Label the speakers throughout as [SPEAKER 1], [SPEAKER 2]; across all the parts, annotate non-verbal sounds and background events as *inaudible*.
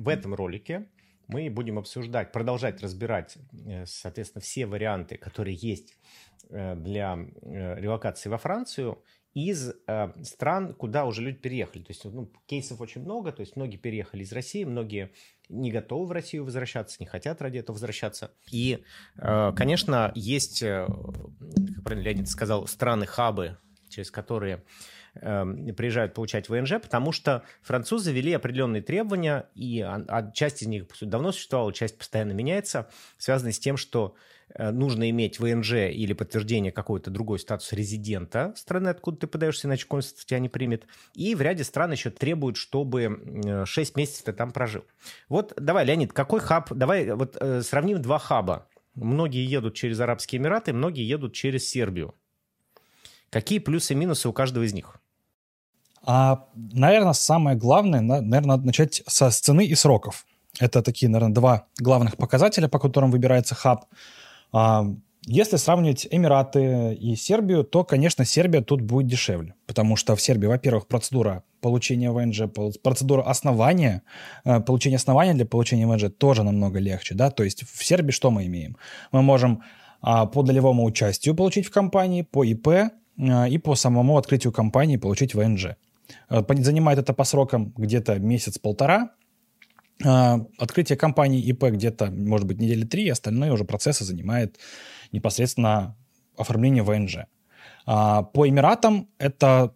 [SPEAKER 1] в этом ролике мы будем обсуждать, продолжать разбирать, э, соответственно, все варианты, которые есть э, для э, релокации во Францию из стран, куда уже люди переехали. То есть ну, кейсов очень много, то есть многие переехали из России, многие не готовы в Россию возвращаться, не хотят ради этого возвращаться. И, конечно, есть, как правильно Леонид сказал, страны-хабы, через которые Эм, приезжают получать ВНЖ, потому что французы ввели определенные требования, и а, часть из них давно существовала, часть постоянно меняется, связанные с тем, что э, нужно иметь ВНЖ или подтверждение какой-то другой статус резидента страны, откуда ты подаешься, иначе консульство тебя не примет. И в ряде стран еще требуют, чтобы 6 месяцев ты там прожил. Вот давай, Леонид, какой хаб? Давай вот э, сравним два хаба. Многие едут через Арабские Эмираты, многие едут через Сербию. Какие плюсы и минусы у каждого из них?
[SPEAKER 2] А, наверное, самое главное, наверное, надо начать со цены и сроков. Это такие, наверное, два главных показателя, по которым выбирается хаб. А, если сравнивать Эмираты и Сербию, то, конечно, Сербия тут будет дешевле, потому что в Сербии, во-первых, процедура получения ВНЖ, процедура основания, э, получения основания для получения ВНЖ тоже намного легче, да, то есть в Сербии что мы имеем? Мы можем а, по долевому участию получить в компании, по ИП а, и по самому открытию компании получить ВНЖ. Э, занимает это по срокам где-то месяц-полтора. Э, открытие компании ИП где-то, может быть, недели три, остальное уже процессы занимает непосредственно оформление ВНЖ. А, по Эмиратам это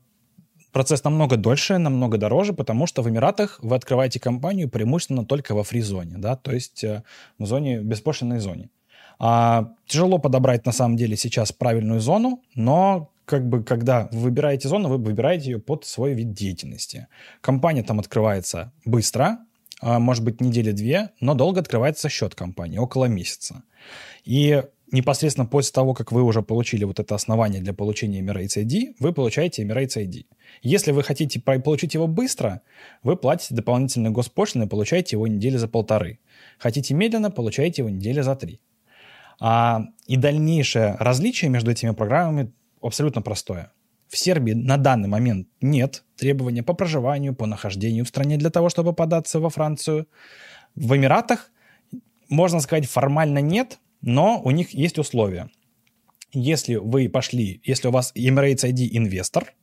[SPEAKER 2] процесс намного дольше, намного дороже, потому что в Эмиратах вы открываете компанию преимущественно только во фри-зоне, да, то есть э, в зоне, беспошлиной зоне. А, тяжело подобрать на самом деле сейчас правильную зону, но как бы, когда вы выбираете зону, вы выбираете ее под свой вид деятельности. Компания там открывается быстро, а, может быть, недели две, но долго открывается счет компании, около месяца. И непосредственно после того, как вы уже получили вот это основание для получения Emirates ID, вы получаете Emirates ID. Если вы хотите получить его быстро, вы платите дополнительные госпошлины, получаете его недели за полторы. Хотите медленно, получаете его недели за три. А, и дальнейшее различие между этими программами абсолютно простое. В Сербии на данный момент нет требования по проживанию, по нахождению в стране для того, чтобы податься во Францию. В Эмиратах, можно сказать, формально нет, но у них есть условия. Если вы пошли, если у вас Emirates ID инвестор,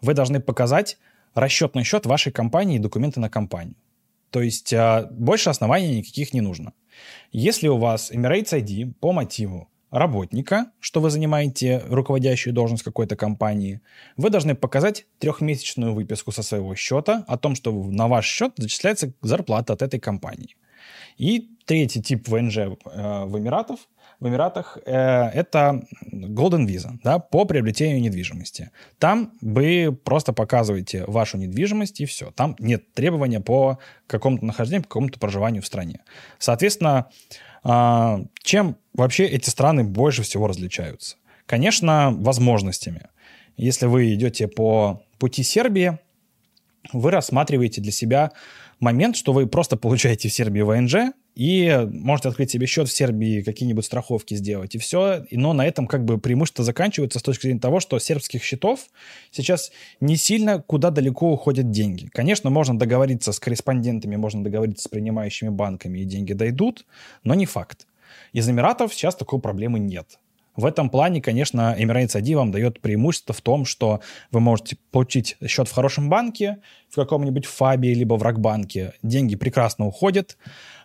[SPEAKER 2] вы должны показать расчетный счет вашей компании и документы на компанию. То есть а, больше оснований никаких не нужно. Если у вас Emirates ID по мотиву работника, что вы занимаете руководящую должность какой-то компании, вы должны показать трехмесячную выписку со своего счета о том, что на ваш счет зачисляется зарплата от этой компании. И третий тип ВНЖ э, в Эмиратах, в Эмиратах э, это Golden Visa, да, по приобретению недвижимости. Там вы просто показываете вашу недвижимость и все. Там нет требования по какому-то нахождению, по какому-то проживанию в стране. Соответственно, э, чем вообще эти страны больше всего различаются? Конечно, возможностями. Если вы идете по пути Сербии, вы рассматриваете для себя момент, что вы просто получаете в Сербии ВНЖ и можете открыть себе счет в Сербии, какие-нибудь страховки сделать, и все. Но на этом как бы преимущество заканчивается с точки зрения того, что сербских счетов сейчас не сильно куда далеко уходят деньги. Конечно, можно договориться с корреспондентами, можно договориться с принимающими банками, и деньги дойдут, но не факт. Из Эмиратов сейчас такой проблемы нет. В этом плане, конечно, Emirates ID вам дает преимущество в том, что вы можете получить счет в хорошем банке, в каком-нибудь ФАБе, либо в Рокбанке. Деньги прекрасно уходят,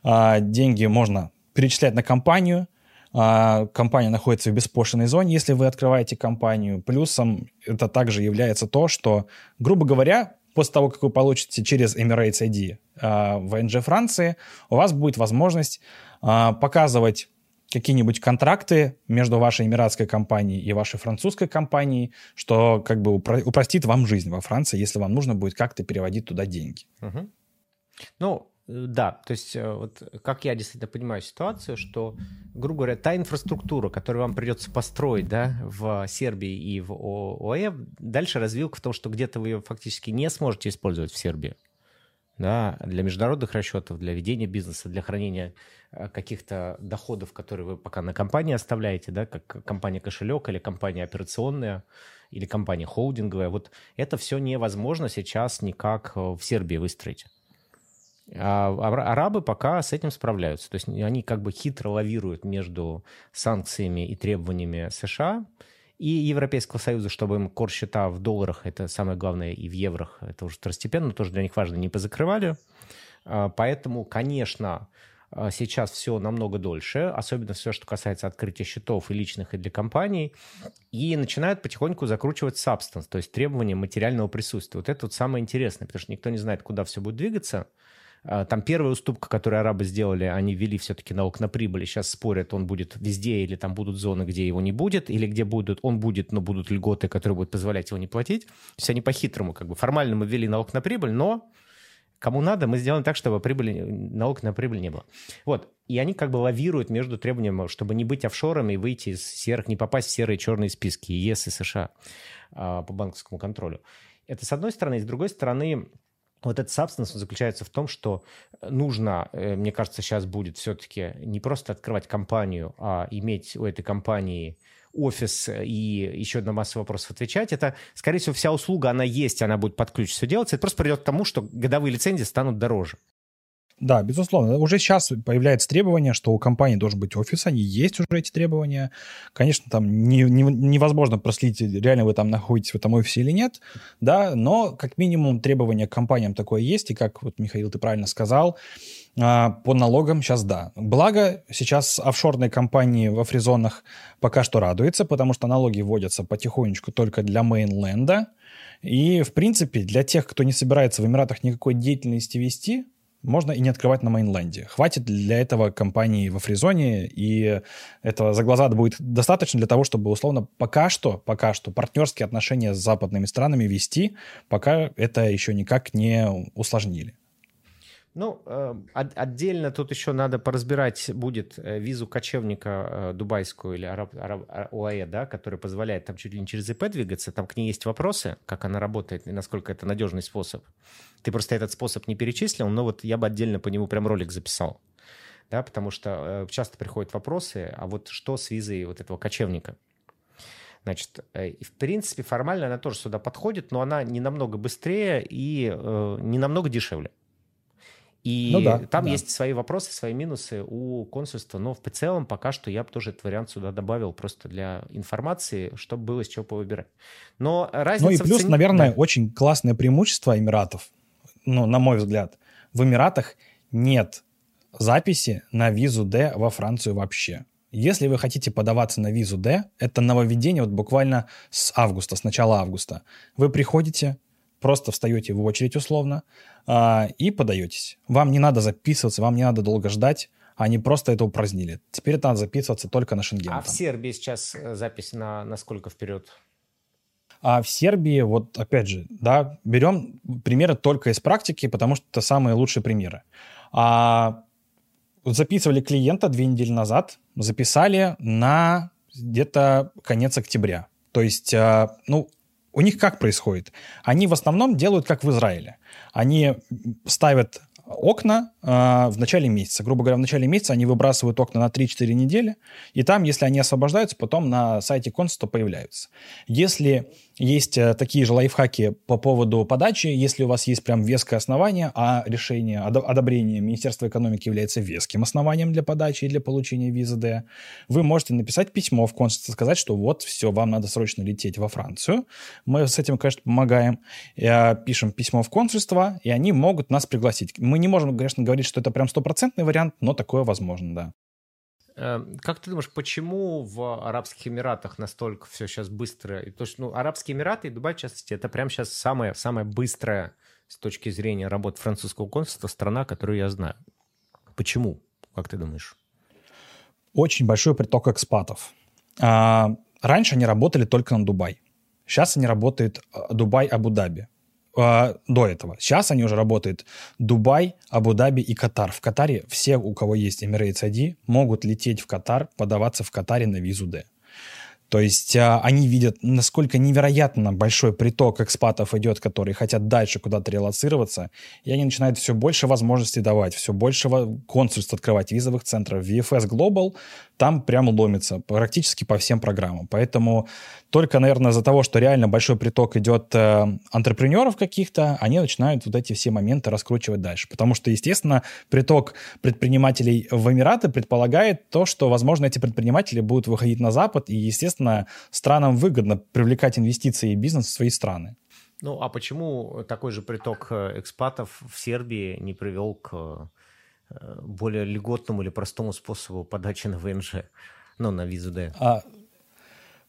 [SPEAKER 2] а, деньги можно перечислять на компанию, а, компания находится в беспошлиной зоне, если вы открываете компанию. Плюсом это также является то, что, грубо говоря, после того, как вы получите через Emirates ID а, в НЖ Франции, у вас будет возможность показывать какие-нибудь контракты между вашей эмиратской компанией и вашей французской компанией, что как бы упро- упростит вам жизнь во Франции, если вам нужно будет как-то переводить туда деньги.
[SPEAKER 1] Угу. Ну, э, да, то есть э, вот как я действительно понимаю ситуацию, что, грубо говоря, та инфраструктура, которую вам придется построить да, в Сербии и в ОЭ, дальше развилка в том, что где-то вы ее фактически не сможете использовать в Сербии да, для международных расчетов, для ведения бизнеса, для хранения э, каких-то доходов, которые вы пока на компании оставляете, да, как компания кошелек или компания операционная или компания холдинговая. Вот это все невозможно сейчас никак э, в Сербии выстроить. А арабы пока с этим справляются. То есть они как бы хитро лавируют между санкциями и требованиями США и Европейского Союза, чтобы им кор счета в долларах, это самое главное, и в еврох, это уже второстепенно, тоже для них важно, не позакрывали. А, поэтому, конечно, а, сейчас все намного дольше, особенно все, что касается открытия счетов и личных, и для компаний, и начинают потихоньку закручивать substance, то есть требования материального присутствия. Вот это вот самое интересное, потому что никто не знает, куда все будет двигаться. А, там первая уступка, которую арабы сделали, они ввели все-таки налог на прибыль, сейчас спорят, он будет везде, или там будут зоны, где его не будет, или где будут, он будет, но будут льготы, которые будут позволять его не платить. То есть они по-хитрому, как бы формально мы ввели налог на прибыль, но Кому надо, мы сделаем так, чтобы прибыли, налог на прибыль не было. Вот. И они как бы лавируют между требованием, чтобы не быть офшорами и выйти из серых, не попасть в серые черные списки ЕС и США по банковскому контролю. Это с одной стороны. С другой стороны, вот этот substance заключается в том, что нужно, э, мне кажется, сейчас будет все-таки не просто открывать компанию, а иметь у этой компании офис и еще на массу вопросов отвечать. Это, скорее всего, вся услуга, она есть, она будет под ключ все делаться. Это просто придет к тому, что годовые лицензии станут дороже.
[SPEAKER 2] Да, безусловно. Уже сейчас появляется требование, что у компании должен быть офис, они есть уже эти требования. Конечно, там не, не, невозможно проследить, реально вы там находитесь в этом офисе или нет, да, но как минимум требования к компаниям такое есть, и как вот, Михаил, ты правильно сказал, а, по налогам сейчас да. Благо, сейчас офшорные компании в фризонах пока что радуются, потому что налоги вводятся потихонечку только для мейнленда. И, в принципе, для тех, кто не собирается в Эмиратах никакой деятельности вести, можно и не открывать на мейнленде. Хватит для этого компании во фризоне, и этого за глаза будет достаточно для того, чтобы, условно, пока что, пока что партнерские отношения с западными странами вести, пока это еще никак не усложнили.
[SPEAKER 1] Ну, э, отдельно тут еще надо поразбирать будет э, визу кочевника э, дубайскую или араб, араб, а, ОАЭ, да, которая позволяет там чуть ли не через ИП двигаться. Там к ней есть вопросы, как она работает и насколько это надежный способ. Ты просто этот способ не перечислил, но вот я бы отдельно по нему прям ролик записал. Да, потому что часто приходят вопросы, а вот что с визой вот этого кочевника? Значит, в принципе, формально она тоже сюда подходит, но она не намного быстрее и э, не намного дешевле. И ну, да, там да. есть свои вопросы, свои минусы у консульства, но в целом пока что я бы тоже этот вариант сюда добавил просто для информации, чтобы было с чего повыбирать. Но разница...
[SPEAKER 2] Ну и плюс, цене... наверное, да. очень классное преимущество Эмиратов, ну, на мой взгляд. В Эмиратах нет записи на визу D во Францию вообще. Если вы хотите подаваться на визу D, это нововведение вот буквально с августа, с начала августа. Вы приходите, просто встаете в очередь условно а, и подаетесь. Вам не надо записываться, вам не надо долго ждать, они просто это упразднили. Теперь это надо записываться только на Шенген.
[SPEAKER 1] А в Сербии сейчас э, запись на, на сколько вперед?
[SPEAKER 2] А в Сербии, вот опять же, да, берем примеры только из практики, потому что это самые лучшие примеры. А, записывали клиента две недели назад, записали на где-то конец октября. То есть, а, ну, у них как происходит? Они в основном делают как в Израиле. Они ставят окна э, в начале месяца. Грубо говоря, в начале месяца они выбрасывают окна на 3-4 недели, и там, если они освобождаются, потом на сайте консульства появляются. Если есть э, такие же лайфхаки по поводу подачи. Если у вас есть прям веское основание, а решение, одобрение Министерства экономики является веским основанием для подачи и для получения визы D, вы можете написать письмо в консульство, сказать, что вот, все, вам надо срочно лететь во Францию. Мы с этим, конечно, помогаем. Э, пишем письмо в консульство, и они могут нас пригласить. Мы не можем, конечно, говорить, что это прям стопроцентный вариант, но такое возможно, да.
[SPEAKER 1] Эм, как ты думаешь, почему в Арабских Эмиратах настолько все сейчас быстро? То есть, ну, Арабские Эмираты и Дубай, в частности, это прямо сейчас самая, самая быстрая с точки зрения работы французского консульства страна, которую я знаю. Почему? Как ты думаешь?
[SPEAKER 2] Очень большой приток экспатов. А, раньше они работали только на Дубай. Сейчас они работают э, Дубай-Абу-Даби э, до этого. Сейчас они уже работают Дубай, Абу-Даби и Катар. В Катаре все, у кого есть Emirates ID, могут лететь в Катар, подаваться в Катаре на визу D. То есть а, они видят, насколько невероятно большой приток экспатов идет, которые хотят дальше куда-то релацироваться, и они начинают все больше возможностей давать, все больше консульств открывать, визовых центров. VFS Global там прямо ломится практически по всем программам. Поэтому только, наверное, из-за того, что реально большой приток идет э, антрепренеров каких-то, они начинают вот эти все моменты раскручивать дальше. Потому что, естественно, приток предпринимателей в Эмираты предполагает то, что, возможно, эти предприниматели будут выходить на Запад, и, естественно, странам выгодно привлекать инвестиции и бизнес в свои страны.
[SPEAKER 1] Ну, а почему такой же приток э, экспатов в Сербии не привел к э, более льготному или простому способу подачи на ВНЖ, ну, на визу Д? А,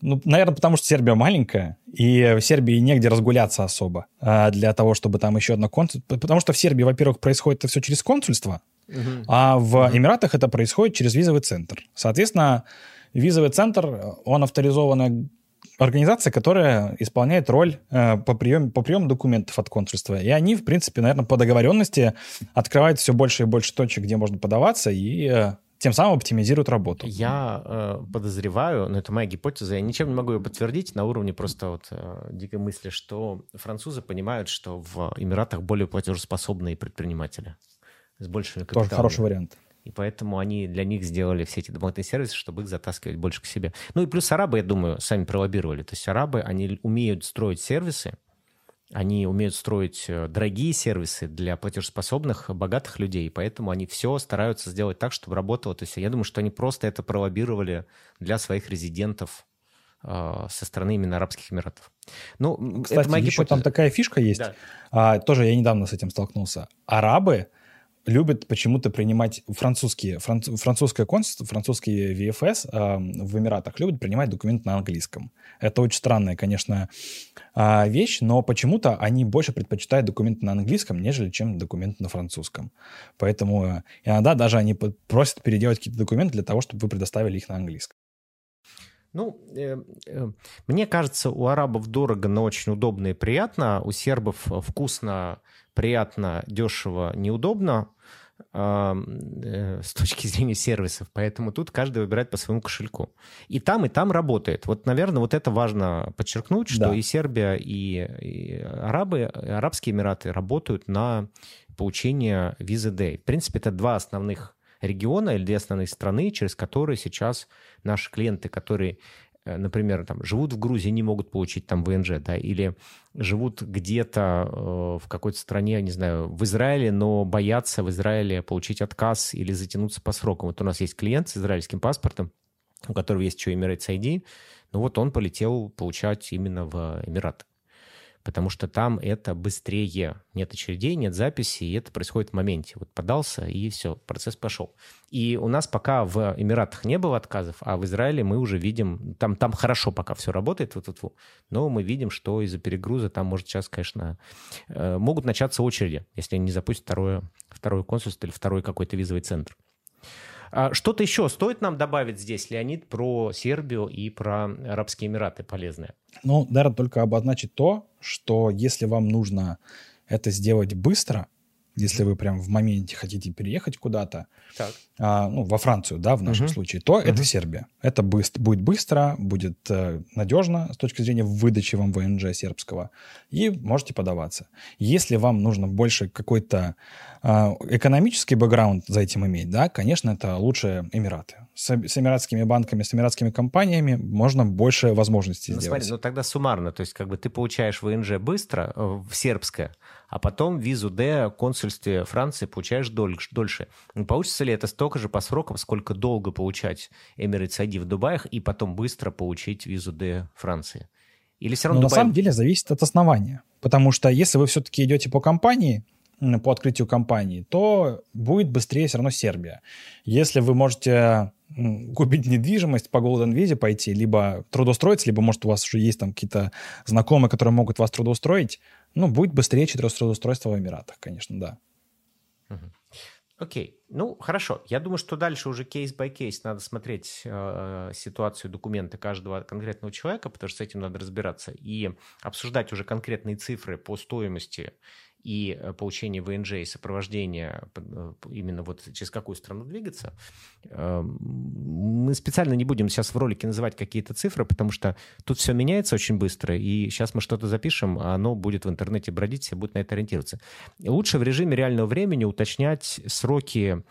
[SPEAKER 2] ну, наверное, потому что Сербия маленькая, и в Сербии негде разгуляться особо а, для того, чтобы там еще одно консульство... Потому что в Сербии, во-первых, происходит это все через консульство, uh-huh. а в uh-huh. Эмиратах это происходит через визовый центр. Соответственно, визовый центр, он авторизованная организация, которая исполняет роль э, по, приему, по приему документов от консульства. И они, в принципе, наверное, по договоренности открывают все больше и больше точек, где можно подаваться, и э, тем самым оптимизируют работу.
[SPEAKER 1] Я э, подозреваю, но это моя гипотеза, я ничем не могу ее подтвердить на уровне просто вот э, дикой мысли, что французы понимают, что в Эмиратах более платежеспособные предприниматели с большими капиталами.
[SPEAKER 2] Тоже хороший вариант
[SPEAKER 1] и поэтому они для них сделали все эти дополнительные сервисы, чтобы их затаскивать больше к себе. Ну и плюс арабы, я думаю, сами пролоббировали. То есть арабы, они умеют строить сервисы, они умеют строить э, дорогие сервисы для платежеспособных, богатых людей, поэтому они все стараются сделать так, чтобы работало. То есть я думаю, что они просто это пролоббировали для своих резидентов э, со стороны именно Арабских Эмиратов.
[SPEAKER 2] Ну, Кстати, это моя еще гипотеза. там такая фишка есть. Да. А, тоже я недавно с этим столкнулся. Арабы любят почему-то принимать французские, франц, французское консульство, французские VFS э, в Эмиратах любят принимать документы на английском. Это очень странная, конечно, э, вещь, но почему-то они больше предпочитают документы на английском, нежели чем документы на французском. Поэтому э, иногда даже они просят переделать какие-то документы для того, чтобы вы предоставили их на английском.
[SPEAKER 1] Ну, э, э, мне кажется, у арабов дорого, но очень удобно и приятно. У сербов вкусно, приятно, дешево, неудобно э, с точки *laughs* зрения сервисов. Поэтому тут каждый выбирает по своему кошельку. И там, и там работает. Вот, наверное, вот это важно подчеркнуть, что да. и Сербия, и, и арабы, и Арабские Эмираты работают на получение визы D. В принципе, это два основных региона или две основные страны, через которые сейчас наши клиенты, которые например, там, живут в Грузии, не могут получить там ВНЖ, да, или живут где-то э, в какой-то стране, не знаю, в Израиле, но боятся в Израиле получить отказ или затянуться по срокам. Вот у нас есть клиент с израильским паспортом, у которого есть еще Emirates ID, ну вот он полетел получать именно в Эмираты потому что там это быстрее. Нет очередей, нет записи, и это происходит в моменте. Вот подался, и все, процесс пошел. И у нас пока в Эмиратах не было отказов, а в Израиле мы уже видим, там, там хорошо пока все работает, вот, вот, вот, но мы видим, что из-за перегруза там может сейчас, конечно, э, могут начаться очереди, если они не запустят второе, второе консульство или второй какой-то визовый центр. А что-то еще стоит нам добавить здесь, Леонид, про Сербию и про Арабские Эмираты полезное?
[SPEAKER 2] Ну, наверное, только обозначить то, что если вам нужно это сделать быстро, если вы прям в моменте хотите переехать куда-то, а, ну, во Францию, да, в нашем угу. случае, то угу. это Сербия. Это быстро, будет быстро, будет э, надежно с точки зрения выдачи вам ВНЖ сербского, и можете подаваться. Если вам нужно больше какой-то э, экономический бэкграунд за этим иметь, да, конечно, это лучше Эмираты. С, с эмиратскими банками, с эмиратскими компаниями можно больше возможностей ну, сделать.
[SPEAKER 1] Смотри, ну тогда суммарно, то есть как бы ты получаешь ВНЖ быстро, э, в сербское, а потом визу D в консульстве Франции получаешь дольше. Получится ли это столько же по срокам, сколько долго получать Emirates ID в Дубаях и потом быстро получить визу D Франции?
[SPEAKER 2] Или все равно Но Дубай... на самом деле зависит от основания. Потому что если вы все-таки идете по компании, по открытию компании, то будет быстрее все равно Сербия. Если вы можете купить недвижимость по Golden Visa пойти, либо трудоустроиться, либо, может, у вас уже есть там какие-то знакомые, которые могут вас трудоустроить, ну, будет быстрее трудоустройство в Эмиратах, конечно, да.
[SPEAKER 1] Окей, okay. ну хорошо. Я думаю, что дальше уже case by case надо смотреть э, ситуацию, документы каждого конкретного человека, потому что с этим надо разбираться и обсуждать уже конкретные цифры по стоимости и э, получение ВНЖ и сопровождение э, именно вот через какую страну двигаться. Эм, мы специально не будем сейчас в ролике называть какие-то цифры, потому что тут все меняется очень быстро, и сейчас мы что-то запишем, а оно будет в интернете бродить, все будут на это ориентироваться. Лучше в режиме реального времени уточнять сроки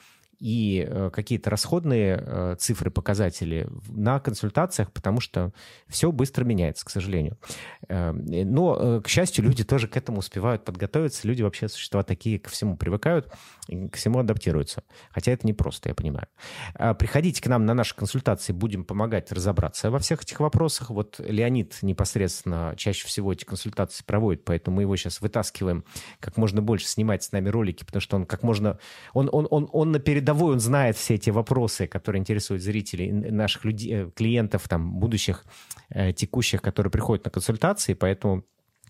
[SPEAKER 1] и э, какие-то расходные э, цифры, показатели на консультациях, потому что все быстро меняется, к сожалению. Но, к счастью, люди тоже к этому успевают подготовиться. Люди вообще существа такие, ко всему привыкают, к всему адаптируются. Хотя это непросто, я понимаю. Приходите к нам на наши консультации, будем помогать разобраться во всех этих вопросах. Вот Леонид непосредственно чаще всего эти консультации проводит, поэтому мы его сейчас вытаскиваем как можно больше снимать с нами ролики, потому что он как можно... Он, он, он, он на передовой, он знает все эти вопросы, которые интересуют зрителей, наших людей, э, клиентов, там, будущих, э, текущих, которые приходят на консультации, поэтому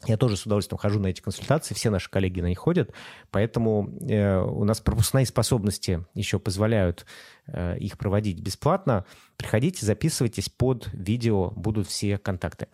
[SPEAKER 1] я тоже с удовольствием хожу на эти консультации, все наши коллеги на них ходят, поэтому э, у нас пропускные способности еще позволяют э, их проводить бесплатно. Приходите, записывайтесь, под видео будут все контакты.